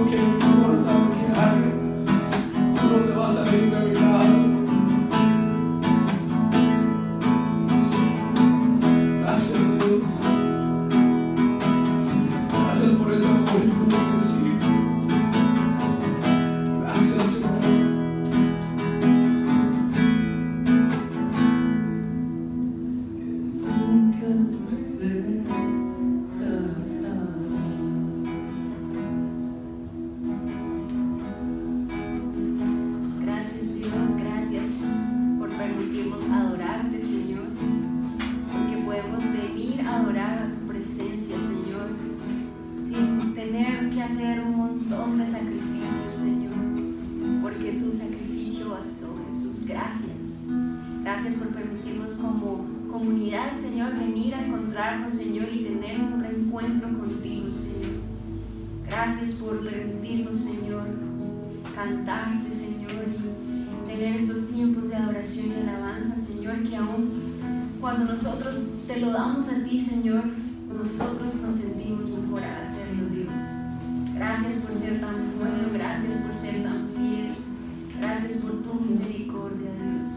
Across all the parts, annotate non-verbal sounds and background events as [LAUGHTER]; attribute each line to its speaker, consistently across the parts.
Speaker 1: Okay. Señor, nosotros nos sentimos mejor al hacerlo, Dios. Gracias por ser tan bueno, gracias por ser tan fiel, gracias por tu misericordia, Dios.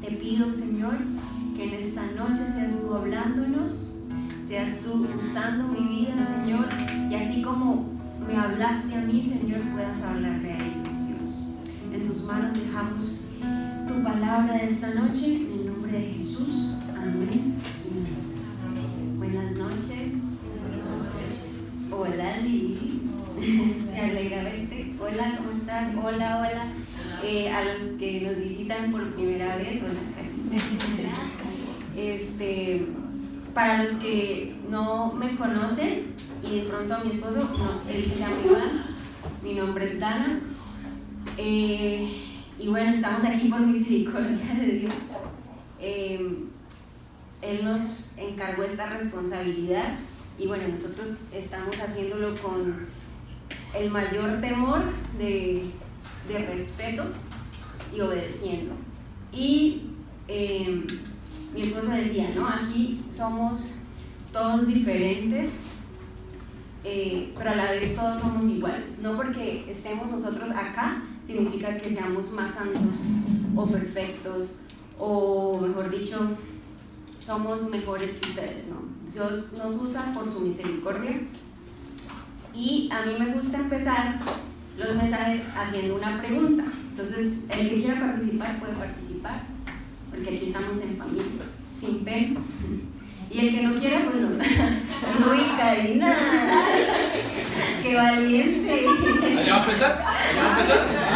Speaker 1: Te pido, Señor, que en esta noche seas tú hablándonos, seas tú usando mi vida, Señor, y así como me hablaste a mí, Señor, puedas hablarle a ellos, Dios. En tus manos dejamos tu palabra de esta noche, en el nombre de Jesús. Amén. Hola. Hola. Eh, a los que nos visitan por primera vez, hola Este, para los que no me conocen y de pronto a mi esposo, él se llama Iván, mi nombre es Dana. Eh, y bueno, estamos aquí por misericordia de Dios. Eh, él nos encargó esta responsabilidad y bueno, nosotros estamos haciéndolo con el mayor temor de, respeto y obedeciendo. Y eh, mi esposa decía, ¿no? Aquí somos todos diferentes, eh, pero a la vez todos somos iguales. No porque estemos nosotros acá significa que seamos más santos o perfectos o, mejor dicho, somos mejores que ustedes, ¿no? Dios nos usa por su misericordia. Y a mí me gusta empezar los mensajes haciendo una pregunta. Entonces, el que quiera participar puede participar, porque aquí estamos en familia, sin penas. Y el que no quiera, pues [LAUGHS] no. Uy, Karina, qué valiente.
Speaker 2: ¿Allá va a empezar? ¿Allá va a empezar?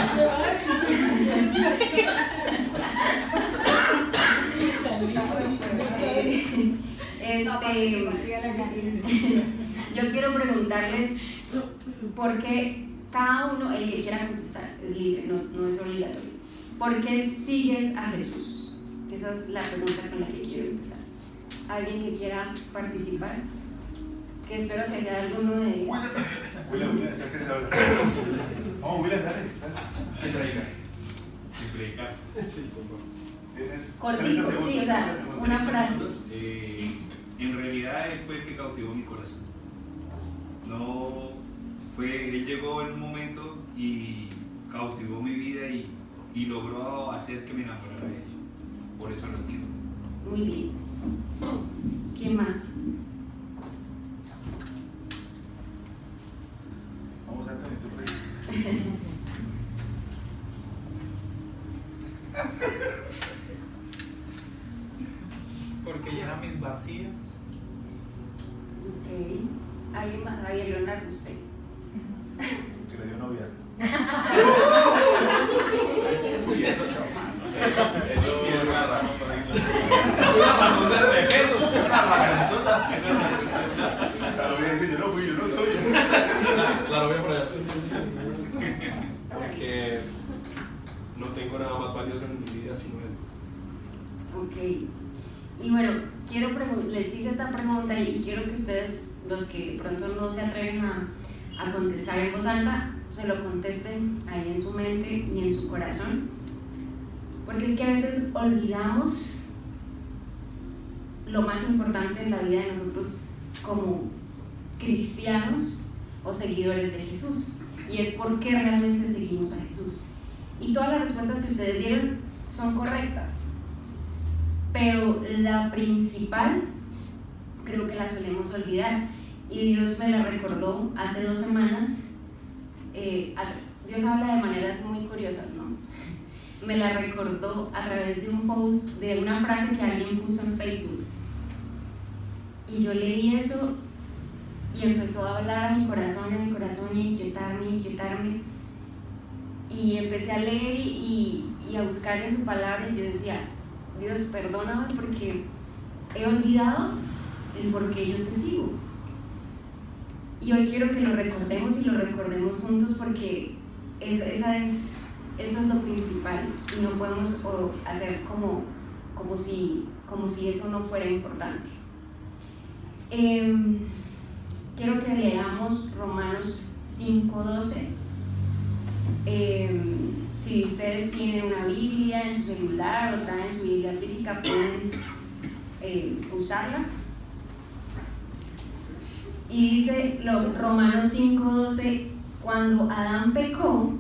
Speaker 1: Este, yo quiero preguntarles por qué cada uno, el que quiera contestar, es libre, no, es obligatorio. ¿Por qué sigues a Jesús? Esa es la pregunta con la que quiero empezar. ¿Alguien que quiera participar? Que espero que haya alguno de ellos.
Speaker 3: William, William, que se habla. Vamos, [LAUGHS] William, dale.
Speaker 2: Sin predicar.
Speaker 3: Sin predicar. Sí, por favor.
Speaker 1: Cortito, sí, o sea, una frase.
Speaker 2: Eh, en realidad él fue el que cautivó mi corazón. No fue, él llegó en un momento y cautivó mi vida y, y logró hacer que me enamorara de él. Por eso lo siento.
Speaker 1: Muy bien. ¿Quién más?
Speaker 3: Vamos a tener tu
Speaker 4: Porque llena mis vacíos.
Speaker 1: Ok. ¿Alguien más? Ahí, Leonardo, usted.
Speaker 3: Que le dio novia. [LAUGHS]
Speaker 2: y eso, eso, sí es una razón para ir. [LAUGHS] Es una razón de peso, una razón
Speaker 3: Claro, voy a decir, yo no fui, yo no soy.
Speaker 5: Claro, voy a por allá. Porque no tengo nada más valioso en mi vida sino él.
Speaker 1: Ok. Y bueno, quiero les hice esta pregunta y quiero que ustedes, los que pronto no se atreven a, a contestar en voz alta, se lo contesten ahí en su mente y en su corazón. Porque es que a veces olvidamos lo más importante en la vida de nosotros como cristianos o seguidores de Jesús. Y es por qué realmente seguimos a Jesús. Y todas las respuestas que ustedes dieron son correctas pero la principal creo que la solemos olvidar y Dios me la recordó hace dos semanas. Eh, Dios habla de maneras muy curiosas, ¿no? Me la recordó a través de un post, de una frase que alguien puso en Facebook. Y yo leí eso y empezó a hablar a mi corazón, a mi corazón, y a inquietarme, a inquietarme. Y empecé a leer y, y a buscar en su palabra y yo decía, Dios, perdóname porque he olvidado el por qué yo te sigo. Y hoy quiero que lo recordemos y lo recordemos juntos porque esa es eso es lo principal y no podemos hacer como, como, si, como si eso no fuera importante. Em, quiero que leamos Romanos 5.12. Em, si ustedes tienen una Biblia en su celular o traen su Biblia física, pueden eh, usarla. Y dice Romanos 5.12, cuando Adán pecó,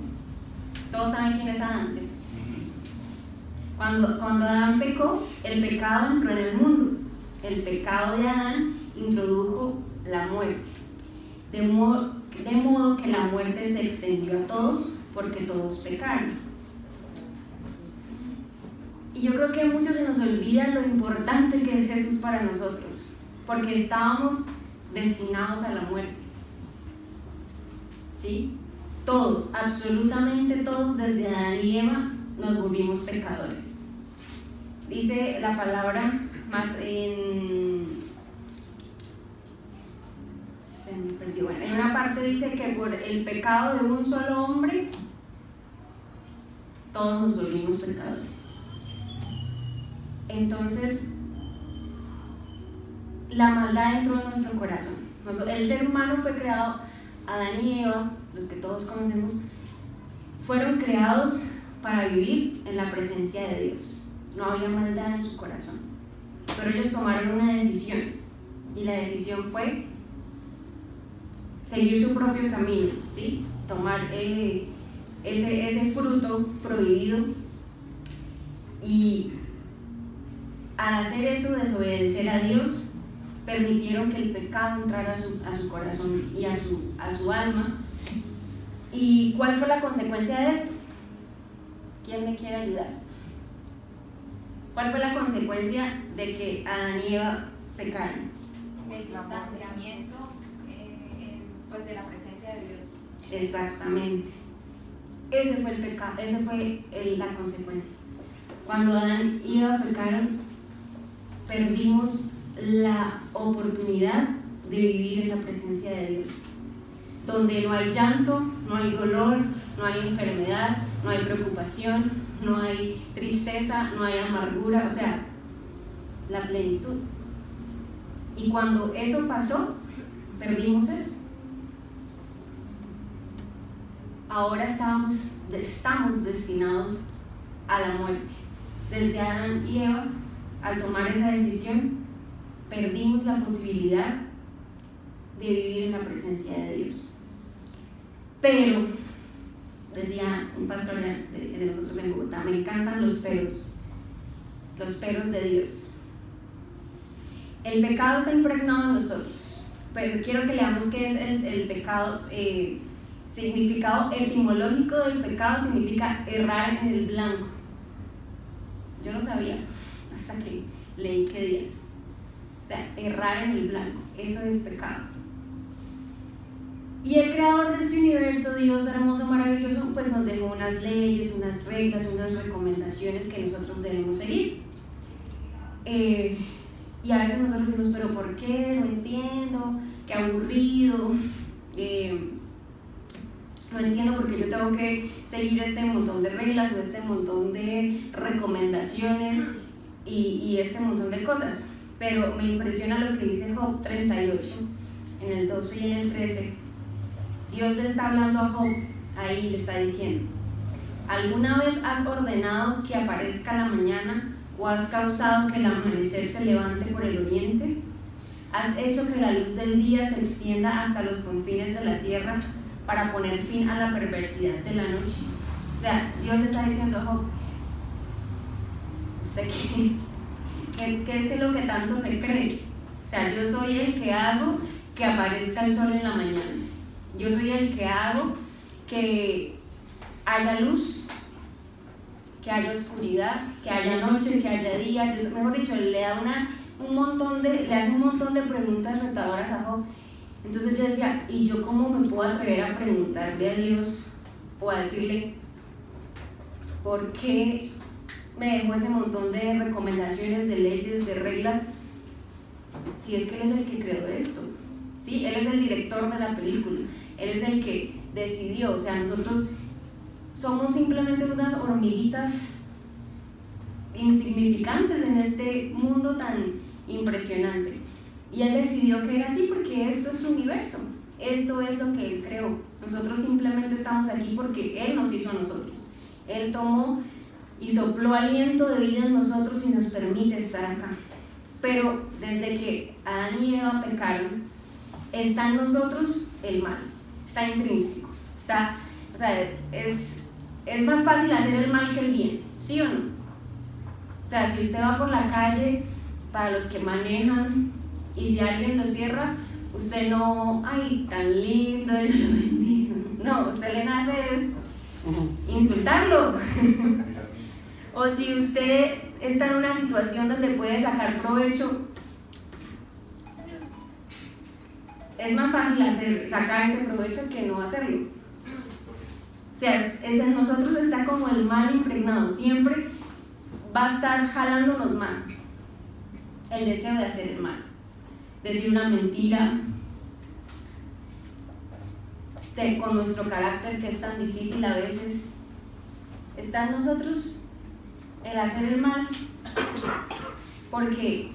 Speaker 1: todos saben quién es Adán, ¿sí? Cuando, cuando Adán pecó, el pecado entró en el mundo. El pecado de Adán introdujo la muerte. De modo, de modo que la muerte se extendió a todos porque todos pecaron. Y yo creo que a muchos se nos olvida lo importante que es Jesús para nosotros, porque estábamos destinados a la muerte. ¿Sí? Todos, absolutamente todos, desde Adán y Eva, nos volvimos pecadores. Dice la palabra más en. Se me perdió. Bueno, en una parte dice que por el pecado de un solo hombre, todos nos volvimos pecadores. Entonces, la maldad entró en nuestro corazón. El ser humano fue creado, Adán y Eva, los que todos conocemos, fueron creados para vivir en la presencia de Dios. No había maldad en su corazón. Pero ellos tomaron una decisión y la decisión fue seguir su propio camino, ¿sí? tomar eh, ese, ese fruto prohibido y al hacer eso, desobedecer a Dios, permitieron que el pecado entrara a su, a su corazón y a su, a su alma. ¿Y cuál fue la consecuencia de esto? ¿Quién me quiere ayudar? ¿Cuál fue la consecuencia de que Adán y Eva pecaran?
Speaker 4: El distanciamiento eh, pues de la presencia de Dios.
Speaker 1: Exactamente. Ese fue el pecado, esa fue la consecuencia. Cuando Adán y Eva pecaron, perdimos la oportunidad de vivir en la presencia de Dios, donde no hay llanto, no hay dolor, no hay enfermedad, no hay preocupación, no hay tristeza, no hay amargura, o sea, la plenitud. Y cuando eso pasó, perdimos eso. Ahora estamos, estamos destinados a la muerte. Desde Adán y Eva, al tomar esa decisión, perdimos la posibilidad de vivir en la presencia de Dios. Pero, decía un pastor de, nosotros en Bogotá, me encantan los peros, los peros de Dios. El pecado está impregnado en nosotros, pero quiero que leamos qué es el, pecado. Eh, significado etimológico del pecado significa errar en el blanco. Yo no sabía hasta que leí que días sea, errar en el blanco, eso es pecado. Y el creador de este universo, Dios hermoso, maravilloso, pues nos dejó unas leyes, unas reglas, unas recomendaciones que nosotros debemos seguir. Eh, y a veces nosotros decimos, pero ¿por qué? No entiendo, qué aburrido. Eh, no entiendo por qué yo tengo que seguir este montón de reglas o este montón de recomendaciones y, y este montón de cosas pero me impresiona lo que dice Job 38, en el 12 y en el 13. Dios le está hablando a Job, ahí le está diciendo, ¿alguna vez has ordenado que aparezca la mañana o has causado que el amanecer se levante por el oriente? ¿Has hecho que la luz del día se extienda hasta los confines de la tierra para poner fin a la perversidad de la noche? O sea, Dios le está diciendo a Job, ¿usted qué? ¿Qué, es lo que tanto se cree? O sea, yo soy el que hago que aparezca el sol en la mañana. Yo soy el que hago que haya luz, que haya oscuridad, que haya noche, que haya día. Yo, mejor dicho, le da una, un montón de, le hace un montón de preguntas retadoras a Job. Entonces yo decía, ¿y yo cómo me puedo atrever a preguntarle a Dios o a decirle, ¿por qué me dejó ese montón de recomendaciones, de leyes, de reglas, si es que él es el que creó esto, ¿sí? Él es el director de la película, él es el que decidió, o sea, nosotros somos simplemente unas hormiguitas insignificantes en este mundo tan impresionante. Y él decidió que era así porque esto es su universo, esto es lo que él creó. Nosotros simplemente estamos aquí porque él nos hizo a nosotros. Él tomó y sopló aliento de vida en nosotros y nos permite estar acá. Pero desde que Adán y Eva pecaron, está en nosotros el mal, está intrínseco, está, o sea, es, es más fácil hacer el mal que el bien, ¿sí o no? O sea, si usted va por la calle, para los que manejan, y si alguien lo cierra, usted no, ay, tan lindo, yo lo bendigo. No, usted le nace es insultarlo. [LAUGHS] o si usted está en una situación donde puede sacar provecho, es más fácil hacer, sacar ese provecho que no hacerlo. O sea, es, en nosotros está como el mal impregnado, siempre va a estar jalándonos más el deseo de hacer el mal, decir una mentira, con nuestro carácter que es tan difícil a veces, está en nosotros el hacer el mal, porque,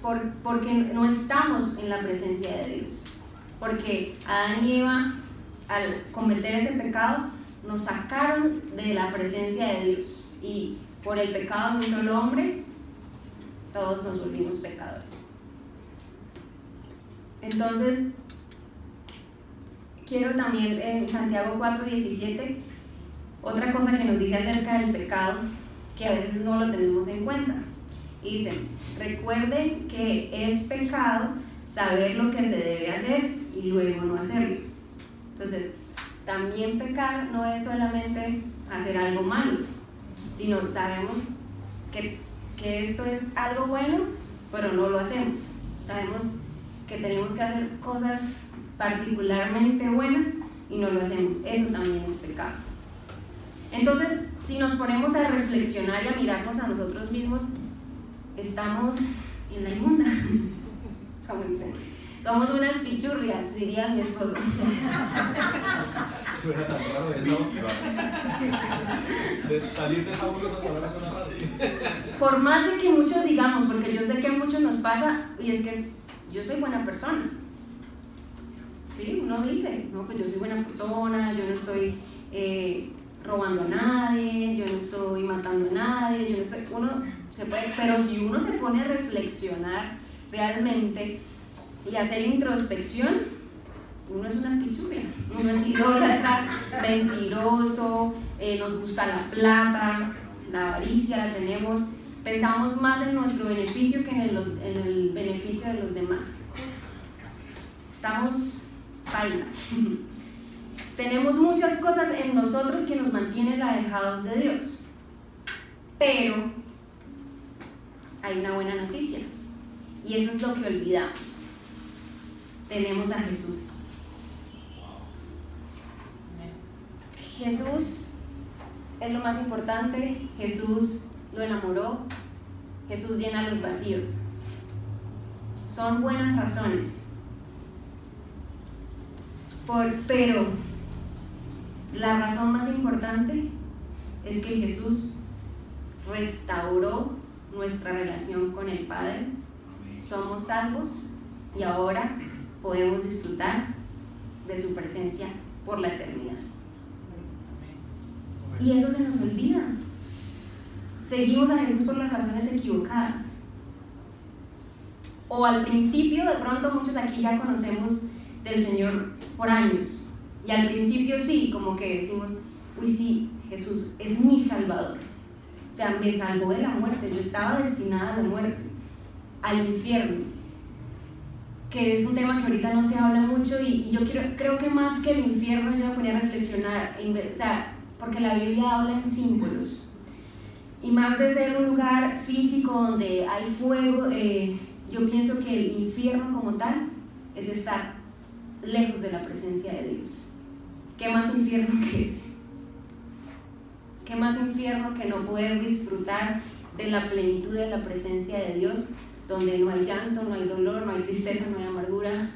Speaker 1: por, porque no estamos en la presencia de Dios, porque Adán y Eva al cometer ese pecado nos sacaron de la presencia de Dios y por el pecado de un solo hombre todos nos volvimos pecadores. Entonces, quiero también en Santiago 4:17, otra cosa que nos dice acerca del pecado, que a veces no lo tenemos en cuenta. Y dice, recuerden que es pecado saber lo que se debe hacer y luego no hacerlo. Entonces, también pecar no es solamente hacer algo malo, sino sabemos que, que esto es algo bueno, pero no lo hacemos. Sabemos que tenemos que hacer cosas particularmente buenas y no lo hacemos. Eso también es pecado. Entonces, si nos ponemos a reflexionar y a mirarnos a nosotros mismos, estamos en la inmunda, [LAUGHS] como dicen. Somos unas pichurrias, diría mi esposo.
Speaker 5: Suena tan raro eso. De salir de esa esa palabra suena raro. [LAUGHS]
Speaker 1: Por más de que muchos digamos, porque yo sé que a muchos nos pasa, y es que yo soy buena persona. Sí, uno dice, no, pues yo soy buena persona, yo no estoy eh, robando a nadie, yo no estoy matando a nadie, yo no estoy. Uno se puede, pero si uno se pone a reflexionar realmente y hacer introspección, uno es una pichurria, uno es idólatra, [LAUGHS] mentiroso, eh, nos gusta la plata, la avaricia la tenemos, pensamos más en nuestro beneficio que en el, en el beneficio de los demás. Estamos baila. [LAUGHS] tenemos muchas cosas en nosotros que nos mantienen alejados de Dios, pero hay una buena noticia y eso es lo que olvidamos. Tenemos a Jesús. Jesús es lo más importante, Jesús lo enamoró, Jesús llena los vacíos. Son buenas razones. Por, pero la razón más importante es que Jesús restauró nuestra relación con el Padre. Somos salvos y ahora podemos disfrutar de su presencia por la eternidad. Y eso se nos olvida. Seguimos a Jesús por las razones equivocadas. O al principio, de pronto muchos aquí ya conocemos del Señor por años. Y al principio sí, como que decimos, uy sí, Jesús es mi Salvador. O sea, me salvó de la muerte. Yo estaba destinada a la muerte, al infierno. Que es un tema que ahorita no se habla mucho y, yo quiero, creo que más que el infierno yo me ponía a reflexionar. O sea, porque la Biblia habla en símbolos. Y más de ser un lugar físico donde hay fuego, eh, yo pienso que el infierno como tal es estar lejos de la presencia de Dios. ¿Qué más infierno que ese? ¿Qué más infierno que no poder disfrutar de la plenitud de la presencia de Dios, donde no hay llanto, no hay dolor, no hay tristeza, no hay amargura,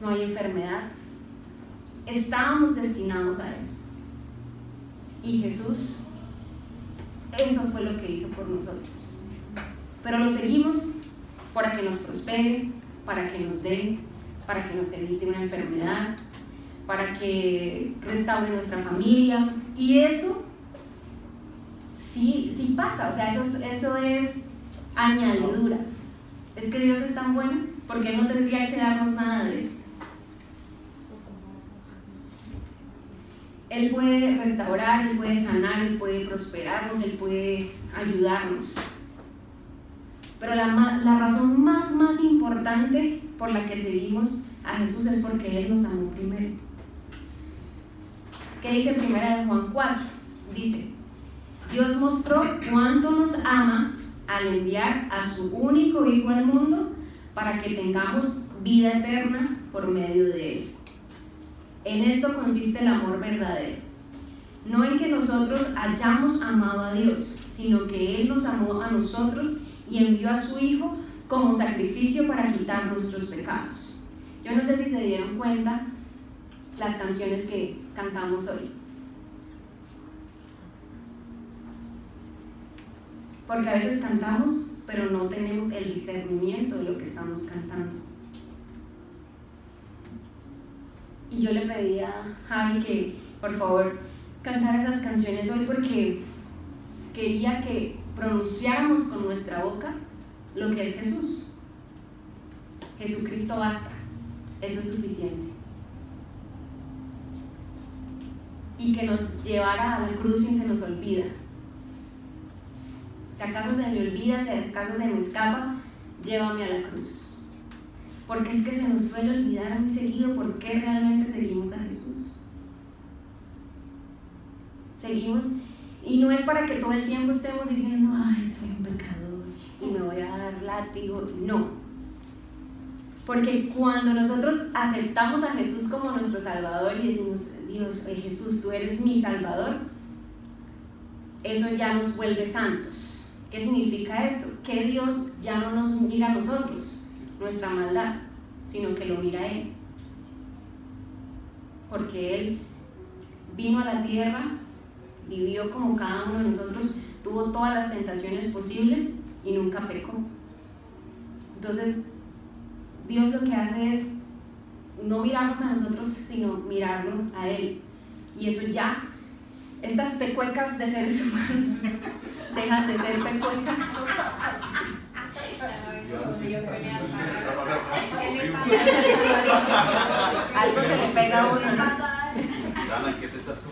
Speaker 1: no hay enfermedad? Estábamos destinados a eso. Y Jesús, eso fue lo que hizo por nosotros. Pero lo seguimos para que nos prospere, para que nos dé, para que nos evite una enfermedad, para que restaure nuestra familia. Y eso sí, sí pasa, o sea, eso, eso es añadidura. Es que Dios es tan bueno porque no tendría que darnos nada de eso. Él puede restaurar, Él puede sanar, Él puede prosperarnos, Él puede ayudarnos. Pero la, la, razón más, más importante por la que seguimos a Jesús es porque Él nos amó primero. ¿Qué dice primera de Juan 4? Dice, Dios mostró cuánto nos ama al enviar a su único Hijo al mundo para que tengamos vida eterna por medio de Él. En esto consiste el amor verdadero. No en que nosotros hayamos amado a Dios, sino que Él nos amó a nosotros y envió a su Hijo como sacrificio para quitar nuestros pecados. Yo no sé si se dieron cuenta las canciones que cantamos hoy. Porque a veces cantamos, pero no tenemos el discernimiento de lo que estamos cantando. Y yo le pedí a Javi que por favor cantara esas canciones hoy porque quería que pronunciáramos con nuestra boca lo que es Jesús. Jesucristo basta, eso es suficiente. Y que nos llevara a la cruz sin se nos olvida. Si acaso se me olvida, si acaso se me escapa, llévame a la cruz. Porque es que se nos suele olvidar muy seguido por qué realmente seguimos a Jesús. Seguimos, y no es para que todo el tiempo estemos diciendo, ay, soy un pecador y me voy a dar látigo. No. Porque cuando nosotros aceptamos a Jesús como nuestro Salvador y decimos, Dios, eh, Jesús, tú eres mi Salvador, eso ya nos vuelve santos. ¿Qué significa esto? Que Dios ya no nos mira a nosotros, nuestra maldad, sino que lo mira Él. Porque Él vino a la tierra, vivió como cada uno de nosotros, tuvo todas las tentaciones posibles y nunca pecó. Entonces, Dios lo que hace es no mirarnos a nosotros, sino mirarlo a Él. Y eso ya, estas pecuecas de seres [LAUGHS] humanos dejan de ser pecuecas algo se le pega a uno.
Speaker 5: Dana, ¿qué te estás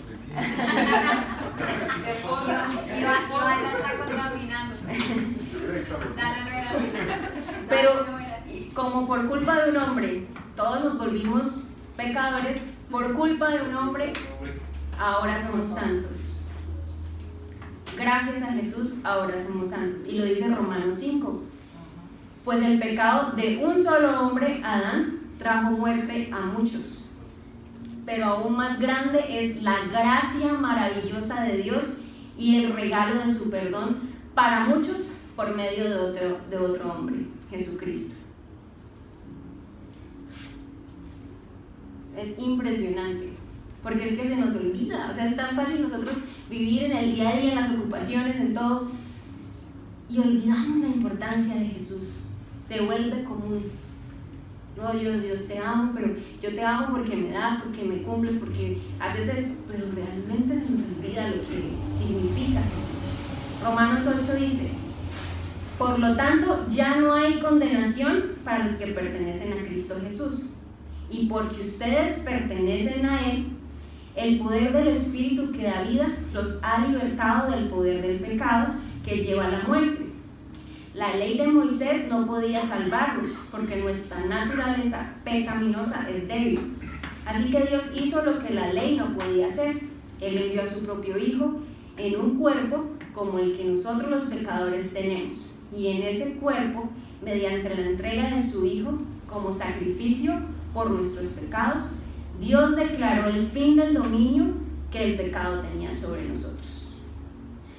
Speaker 4: está contaminando. Dana no era así.
Speaker 1: Pero como por culpa de un hombre, todos nos volvimos pecadores, por culpa de un hombre, ahora somos santos. Gracias a Jesús, ahora somos santos. Y lo dice Romanos 5 pues el pecado de un solo hombre, Adán, trajo muerte a muchos. Pero aún más grande es la gracia maravillosa de Dios y el regalo de su perdón para muchos por medio de otro, de otro hombre, Jesucristo. Es impresionante, porque es que se nos olvida, o sea, es tan fácil nosotros vivir en el día a día, en las ocupaciones, en todo, y olvidamos la importancia de Jesús se vuelve común. No, Dios, Dios te amo, pero yo te amo porque me das, porque me cumples, porque haces esto, pero realmente se nos olvida lo que significa Jesús. Romanos 8 dice, por lo tanto, ya no hay condenación para los que pertenecen a Cristo Jesús. Y porque ustedes pertenecen a Él, el poder del Espíritu que da vida los ha libertado del poder del pecado que lleva a la muerte la ley de Moisés no podía salvarnos porque nuestra naturaleza pecaminosa es débil. Así que Dios hizo lo que la ley no podía hacer. Él envió a su propio Hijo en un cuerpo como el que nosotros los pecadores tenemos. Y en ese cuerpo, mediante la entrega de su Hijo como sacrificio por nuestros pecados, Dios declaró el fin del dominio que el pecado tenía sobre nosotros.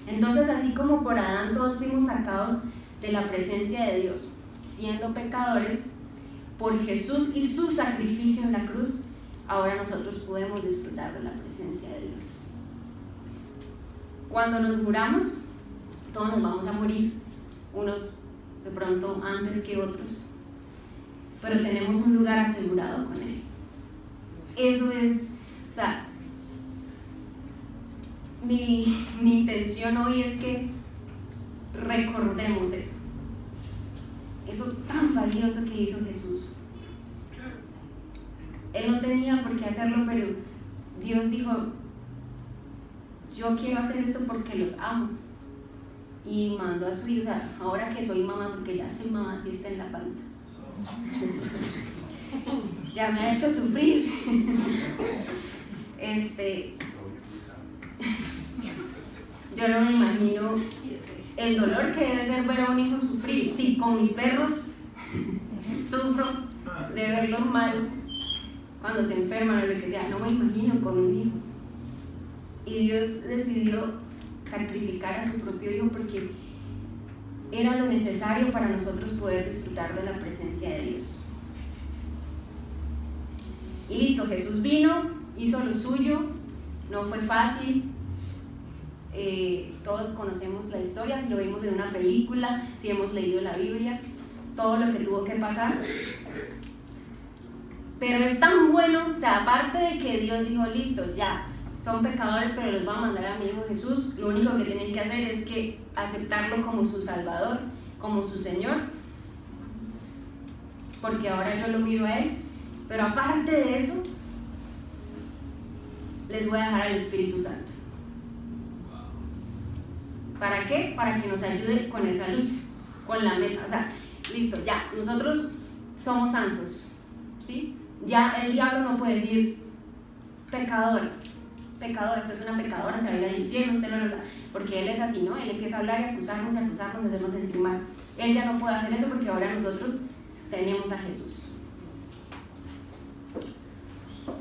Speaker 1: Entonces, así como por Adán todos fuimos sacados de la presencia de Dios, siendo pecadores, por Jesús y su sacrificio en la cruz, ahora nosotros podemos disfrutar de la presencia de Dios. cuando nos muramos, todos nos vamos a morir, unos de pronto antes que otros, pero tenemos un lugar asegurado con Él. Eso es, o sea, mi, mi intención hoy es que recordemos eso, eso tan valioso que hizo Jesús. Él no tenía por qué hacerlo, pero Dios dijo, yo quiero hacer esto porque los amo. Y mandó a su hijo, o sea, ahora que soy mamá, porque ya soy mamá, si está en la panza. Ya me ha hecho sufrir. este, yo no me imagino el dolor que debe ser ver a un hijo sufrir. Sí, con mis perros sufro de verlos mal cuando se enferman o lo que sea. No me imagino con un hijo. Y Dios decidió sacrificar a su propio hijo porque era lo necesario para nosotros poder disfrutar de la presencia de Dios. Y listo, Jesús vino, hizo lo suyo, no fue fácil. Eh, todos conocemos la historia, si lo vimos en una película, si hemos leído la Biblia, todo lo que tuvo que pasar. Pero es tan bueno, o sea, aparte de que Dios dijo, listo, ya, son pecadores, pero los va a mandar a mi Hijo Jesús, lo único que tienen que hacer es que aceptarlo como su Salvador, como su Señor, porque ahora yo lo miro a Él. Pero aparte de eso, les voy a dejar al Espíritu Santo. ¿Para qué? Para que nos ayude con esa lucha, con la meta. O sea, listo, ya, nosotros somos santos, ¿sí? Ya el diablo no puede decir pecador, pecadora, usted es una pecadora, se va a ir al infierno, usted no lo porque él es así, ¿no? Él empieza a hablar y acusarnos y acusarnos, hacernos sentir mal. Él ya no puede hacer eso porque ahora nosotros tenemos a Jesús.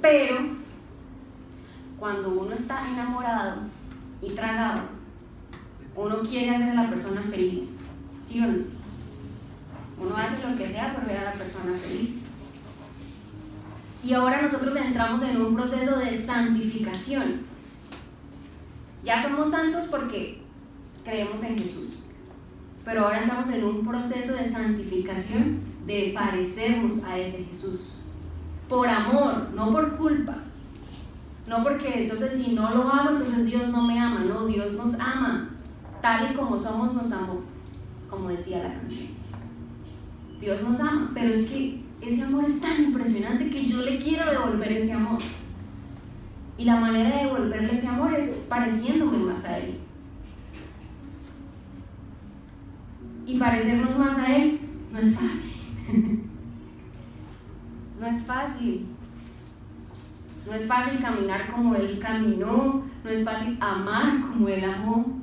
Speaker 1: Pero cuando uno está enamorado y tragado, uno quiere hacer a la persona feliz, ¿sí o no? Uno hace lo que sea por ver a la persona feliz. Y ahora nosotros entramos en un proceso de santificación. Ya somos santos porque creemos en Jesús. Pero ahora entramos en un proceso de santificación, de parecernos a ese Jesús. Por amor, no por culpa. No porque entonces si no lo amo, entonces Dios no me ama. No, Dios nos ama. Tal y como somos, nos amó. Como decía la canción. Dios nos ama, pero es que ese amor es tan impresionante que yo le quiero devolver ese amor. Y la manera de devolverle ese amor es pareciéndome más a Él. Y parecernos más a Él no es fácil. [LAUGHS] no es fácil. No es fácil caminar como Él caminó. No es fácil amar como Él amó.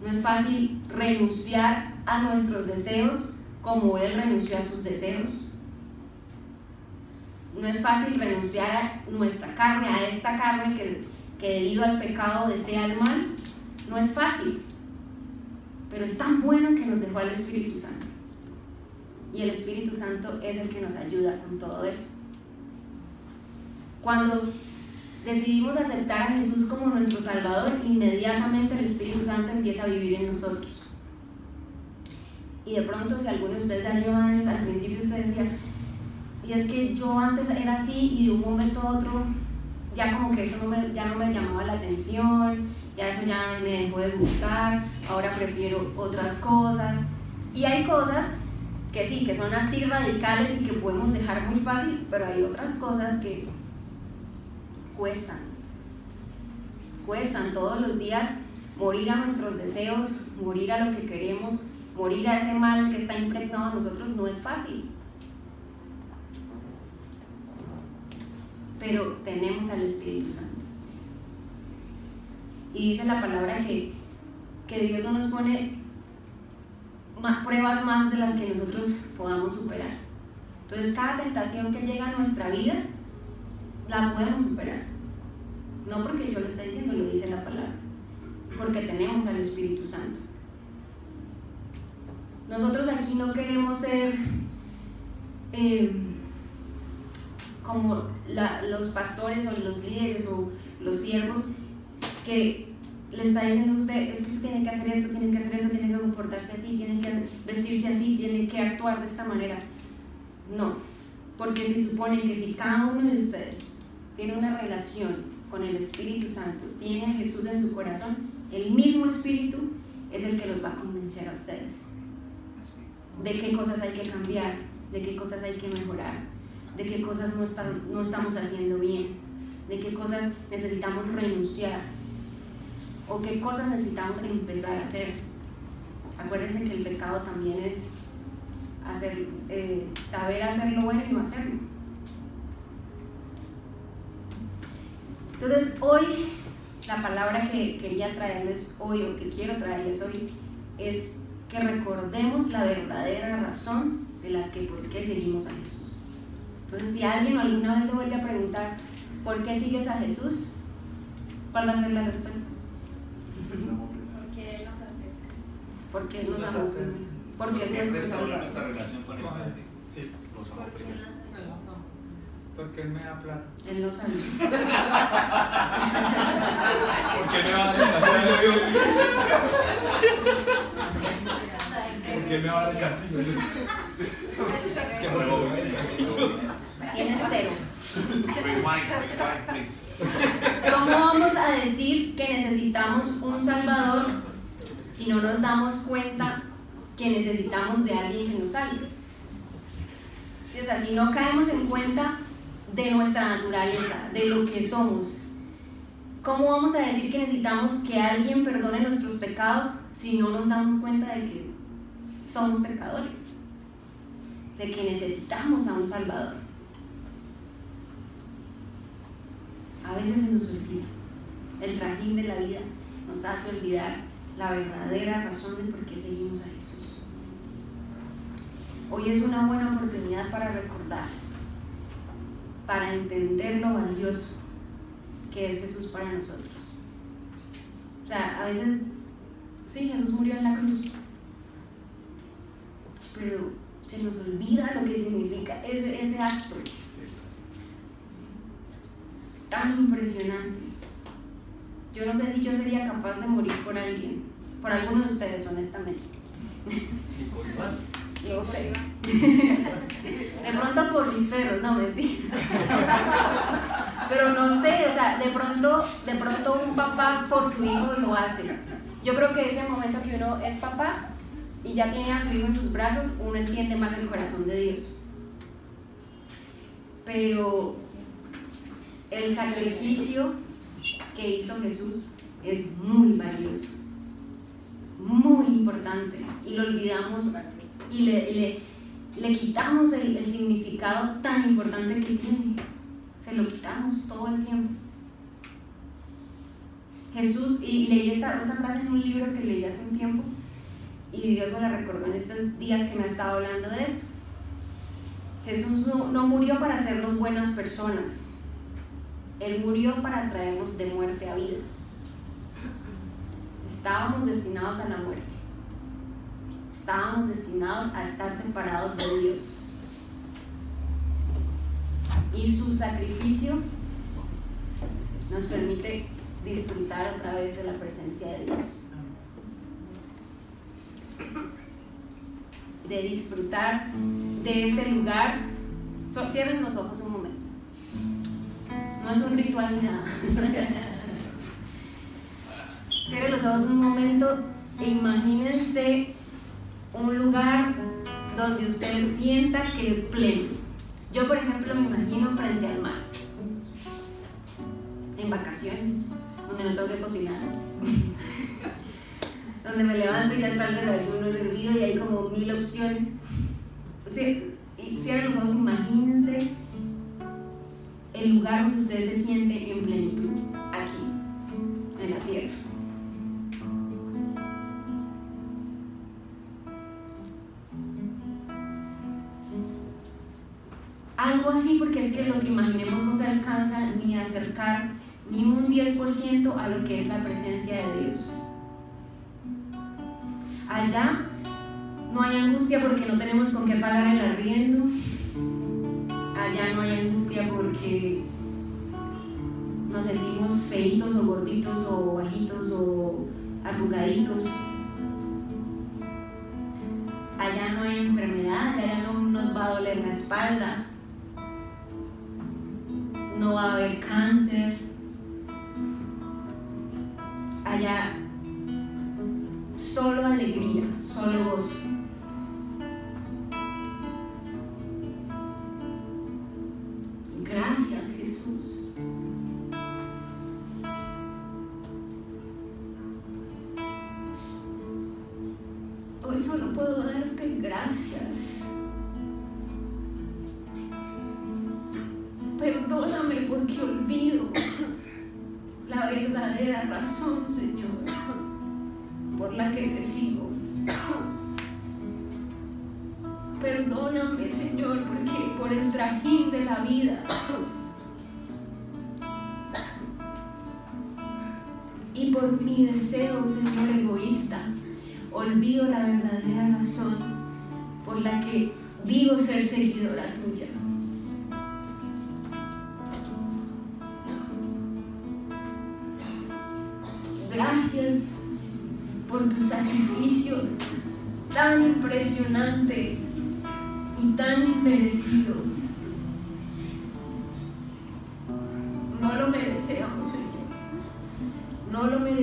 Speaker 1: No es fácil renunciar a nuestros deseos como Él renunció a sus deseos no es fácil renunciar a nuestra carne, a esta carne que, que debido al pecado desea el mal. No es fácil, pero es tan bueno que nos dejó al Espíritu Santo. Y el Espíritu Santo es el que nos ayuda con todo eso. Cuando decidimos aceptar a Jesús como nuestro Salvador, inmediatamente el Espíritu Santo empieza a vivir en nosotros. Y de pronto, si alguno de ustedes lleva años, al principio usted decía, y es que yo antes era así y de un momento a otro ya como que eso no me, ya no me llamaba la atención, ya eso ya me dejó de gustar, ahora prefiero otras cosas. Y hay cosas que sí, que son así radicales y que podemos dejar muy fácil, pero hay otras cosas que cuestan. Cuestan todos los días morir a nuestros deseos, morir a lo que queremos, morir a ese mal que está impregnado a nosotros no es fácil. Pero tenemos al Espíritu Santo. Y dice la palabra que, que Dios no nos pone pruebas más de las que nosotros podamos superar. Entonces cada tentación que llega a nuestra vida, la podemos superar. No porque yo lo esté diciendo, lo dice la palabra. Porque tenemos al Espíritu Santo. Nosotros aquí no queremos ser... Eh, como los pastores o los líderes o los siervos que le está diciendo a usted, es que usted tiene que hacer esto, tiene que hacer esto, tiene que comportarse así, tiene que vestirse así, tiene que actuar de esta manera. No, porque se supone que si cada uno de ustedes tiene una relación con el Espíritu Santo, tiene a Jesús en su corazón, el mismo Espíritu es el que los va a convencer a ustedes. De qué cosas hay que cambiar, de qué cosas hay que mejorar, de qué cosas no, están, no estamos haciendo bien, de qué cosas necesitamos renunciar o qué cosas necesitamos empezar a hacer. Acuérdense que el pecado también es eh, saber hacer lo bueno y no hacerlo. Entonces hoy la palabra que quería traerles hoy o que quiero traerles hoy es que recordemos la verdadera razón de la que por qué seguimos a Jesús. Entonces si alguien alguna vez te vuelve a preguntar ¿por qué sigues a Jesús? ¿Cuál va a ser la respuesta?
Speaker 4: Porque Él nos acerca.
Speaker 1: Porque Él nos
Speaker 5: Nos
Speaker 1: amó
Speaker 5: hace-
Speaker 1: primero. Porque
Speaker 2: Porque
Speaker 1: es nuestro
Speaker 2: restaura nuestra relación con el Padre.
Speaker 5: Sí, nos amó
Speaker 4: Porque
Speaker 5: primero.
Speaker 4: Él nos acerca.
Speaker 6: Porque él me da plata.
Speaker 1: Él nos amó.
Speaker 5: ¿Por qué me va a dar castillo? ¿Por qué me va a dar castillo? Es que el castillo.
Speaker 1: Tienes cero. ¿Cómo vamos a decir que necesitamos un Salvador si no nos damos cuenta que necesitamos de alguien que nos salve? O sea, si no caemos en cuenta de nuestra naturaleza, de lo que somos, ¿cómo vamos a decir que necesitamos que alguien perdone nuestros pecados si no nos damos cuenta de que somos pecadores? De que necesitamos a un Salvador. A veces se nos olvida. El trajín de la vida nos hace olvidar la verdadera razón de por qué seguimos a Jesús. Hoy es una buena oportunidad para recordar, para entender lo valioso que es Jesús para nosotros. O sea, a veces, sí, Jesús murió en la cruz, pero se nos olvida lo que significa ese, ese acto tan impresionante. Yo no sé si yo sería capaz de morir por alguien, por alguno de ustedes, honestamente. Yo sé. De pronto por mis perros, no mentira. Pero no sé, o sea, de pronto, de pronto un papá por su hijo lo hace. Yo creo que ese momento que uno es papá y ya tiene a su hijo en sus brazos, uno entiende más el corazón de Dios. Pero el sacrificio que hizo Jesús es muy valioso, muy importante y lo olvidamos y le, le- quitamos el, el significado tan importante que tiene. Se lo quitamos todo el tiempo. Jesús, y leí esta, esta frase en un libro que leí hace un tiempo y Dios me la recordó en estos días que me ha estado hablando de esto. Jesús no, murió para hacernos buenas personas, Él murió para traernos de muerte a vida. Estábamos destinados a la muerte. Estábamos destinados a estar separados de Dios. Y su sacrificio nos permite disfrutar a través de la presencia de Dios. De disfrutar de ese lugar. Cierren los ojos un momento. No es un ritual ni nada. [LAUGHS] Cierren los ojos un momento e imagínense un lugar donde usted sienta que es pleno. Yo, por ejemplo, me imagino frente al mar, en vacaciones, donde no tengo que cocinar, [LAUGHS] donde me levanto y ya está el desayuno servido y hay como mil opciones. Sí, y cierren los ojos, imagínense el lugar donde usted se siente en plenitud, aquí, en la tierra. Algo así porque es que lo que imaginemos no se alcanza ni a acercar ni un 10% a lo que es la presencia de Dios. Allá no hay angustia porque no tenemos con qué pagar el arriendo. Allá no hay angustia porque nos sentimos feitos o gorditos o bajitos o arrugaditos. Allá no hay enfermedad, allá no nos va a doler la espalda, no va a haber cáncer.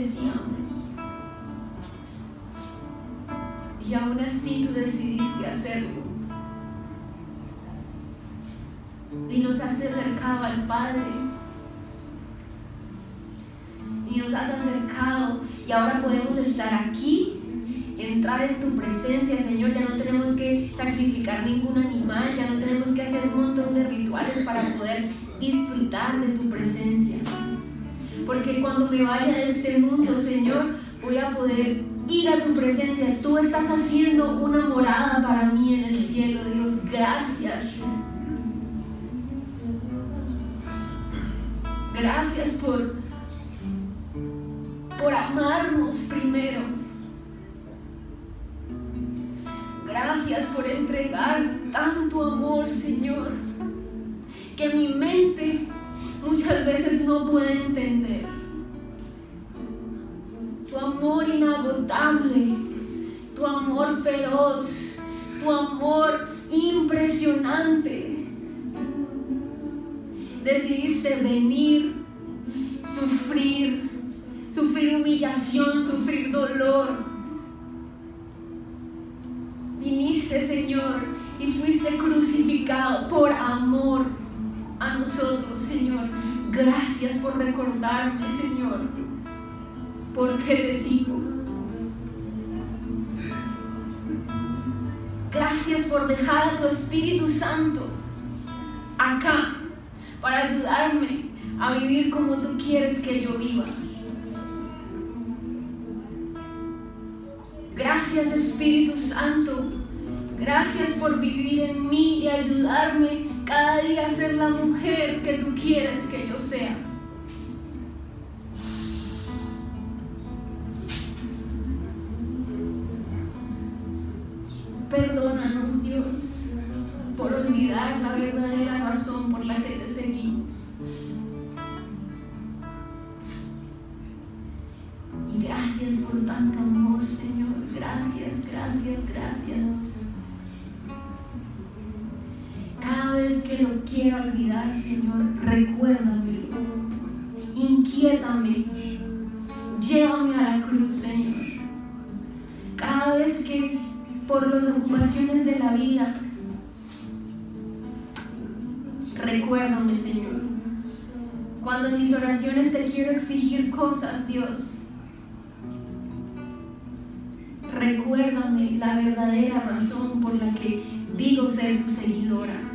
Speaker 1: Merecíamos. Y aún así tú decidiste hacerlo. Y nos has acercado al Padre. Y nos has acercado. Y ahora podemos estar aquí entrar en tu presencia, Señor. Ya no tenemos que sacrificar ningún animal, ya no tenemos que hacer un montón de rituales para poder disfrutar de tu presencia. Porque cuando me vaya de este mundo, Señor, voy a poder ir a tu presencia. Tú estás haciendo una morada para mí en el cielo, Dios. Gracias. Gracias por, por amarnos primero. Gracias por entregar tanto amor, Señor, que mi mente muchas veces no puede entender. Tu amor inagotable, tu amor feroz, tu amor impresionante. Decidiste venir, sufrir, sufrir humillación, sufrir dolor viniste, Señor, y fuiste crucificado por amor. Gracias por recordarme, Señor, porque te sigo. Gracias por dejar a tu Espíritu Santo acá para ayudarme a vivir como tú quieres que yo viva. Gracias Espíritu Santo. Gracias por vivir en mí y ayudarme cada día ser la mujer que tú quieres que yo sea. Perdónanos Dios por olvidar la verdadera razón por la que te seguimos. Y gracias por tanto amor, Señor. Gracias, gracias, gracias. Que lo quiero olvidar, Señor, recuérdamelo. Inquiétame. Llévame a la cruz, Señor. Cada vez que por las ocupaciones de la vida, recuérdame, Señor. Cuando en mis oraciones te quiero exigir cosas, Dios, recuérdame la verdadera razón por la que digo ser tu seguidora.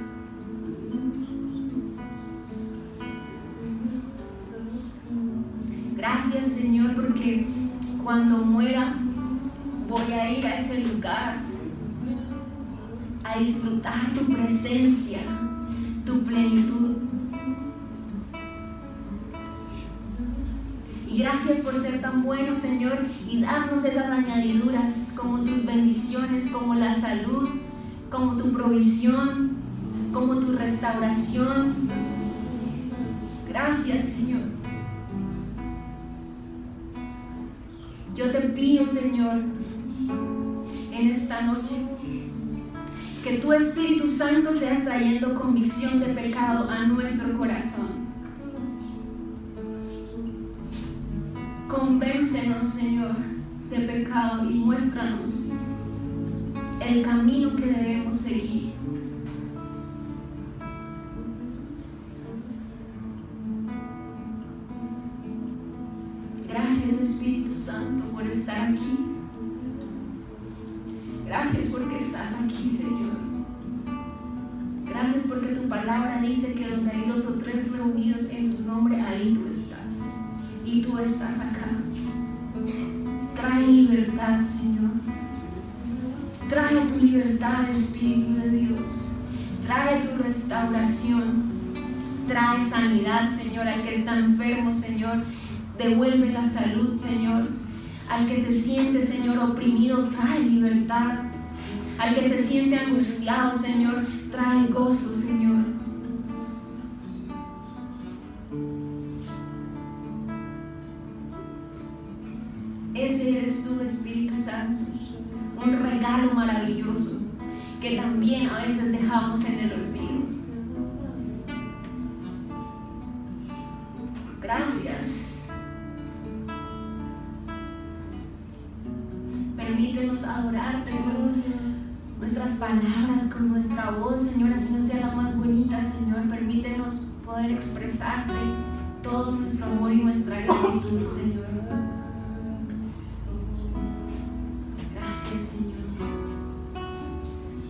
Speaker 1: Señor porque cuando muera voy a ir a ese lugar a disfrutar tu presencia, tu plenitud. Y gracias por ser tan bueno, Señor, y darnos esas añadiduras como tus bendiciones, como la salud, como tu provisión, como tu restauración. Gracias, Yo te pido, Señor, en esta noche, que tu Espíritu Santo seas trayendo convicción de pecado a nuestro corazón. Convéncenos, Señor, de pecado y muéstranos el camino que debemos seguir. Santo por estar aquí. Gracias porque estás aquí, Señor. Gracias porque tu palabra dice que donde hay dos o tres reunidos en tu nombre, ahí tú estás. Y tú estás acá. Trae libertad, Señor. Trae tu libertad, Espíritu de Dios. Trae tu restauración. Trae sanidad, Señor, al que está enfermo, Señor. Devuelve la salud, Señor. Al que se siente, Señor, oprimido, trae libertad. Al que se siente angustiado, Señor, trae gozo, Señor. Ese eres tú, Espíritu Santo. Un regalo maravilloso que también a veces dejamos en el palabras, con nuestra voz, Señor, así no sea la más bonita, Señor. Permítenos poder expresarte todo nuestro amor y nuestra gratitud, Señor. Gracias, Señor.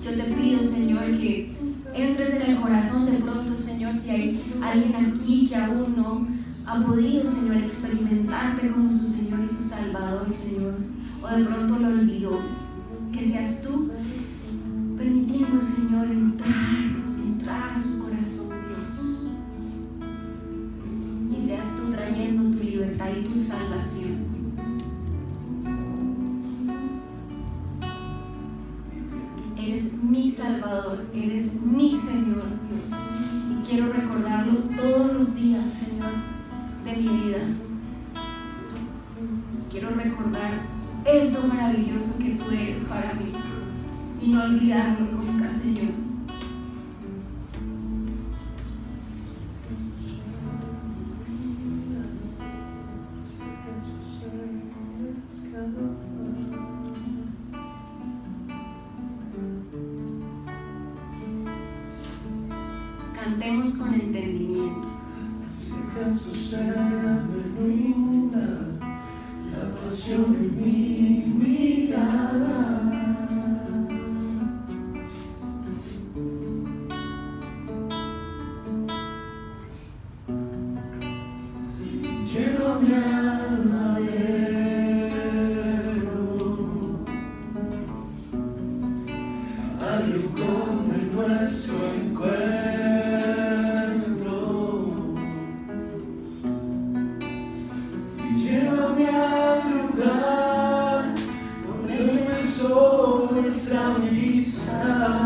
Speaker 1: Yo te pido, Señor, que entres en el corazón de pronto, Señor, si hay alguien aquí que aún no ha podido, Señor, experimentarte como su Señor y su Salvador, Señor, o de pronto lo olvidó, que seas tú Señor, entrar, entrar a su corazón, Dios, y seas tú trayendo tu libertad y tu salvación. Eres mi Salvador, eres mi Señor, Dios. Y quiero recordarlo todos los días, Señor, de mi vida. Quiero recordar eso maravilloso que tú eres para mí y no olvidarlo nunca,
Speaker 7: empezó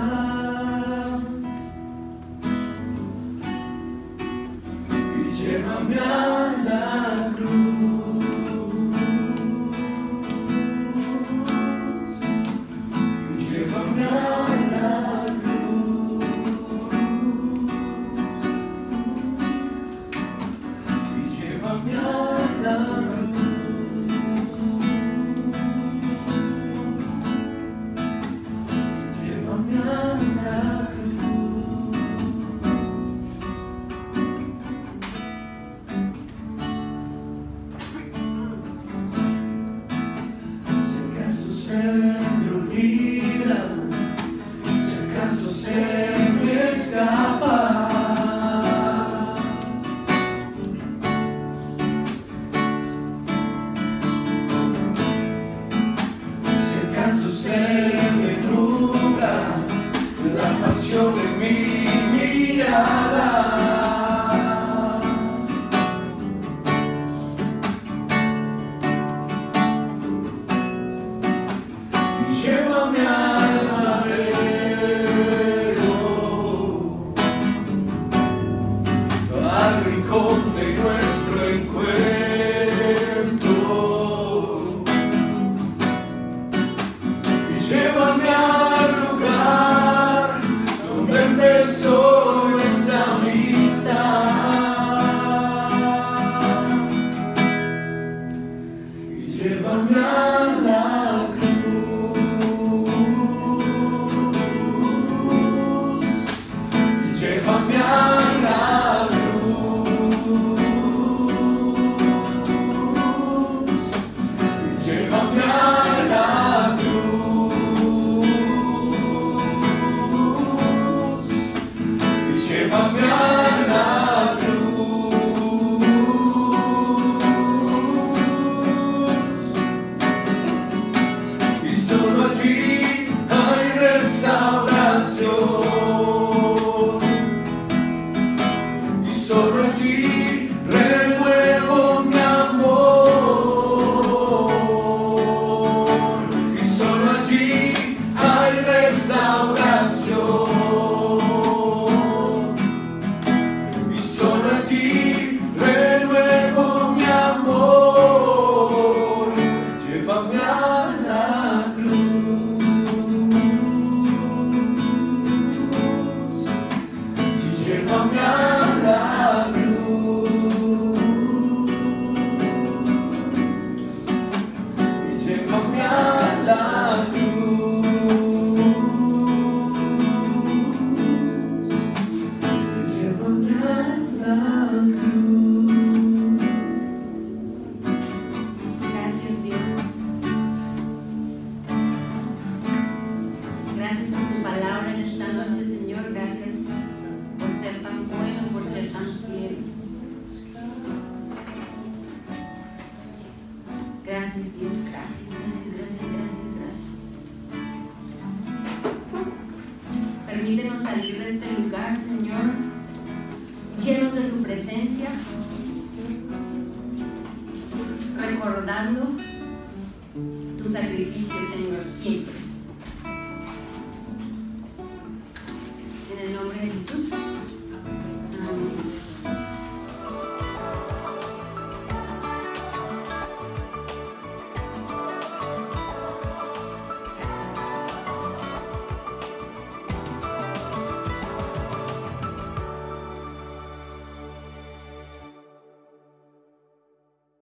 Speaker 7: al rincón de nuestro encuentro.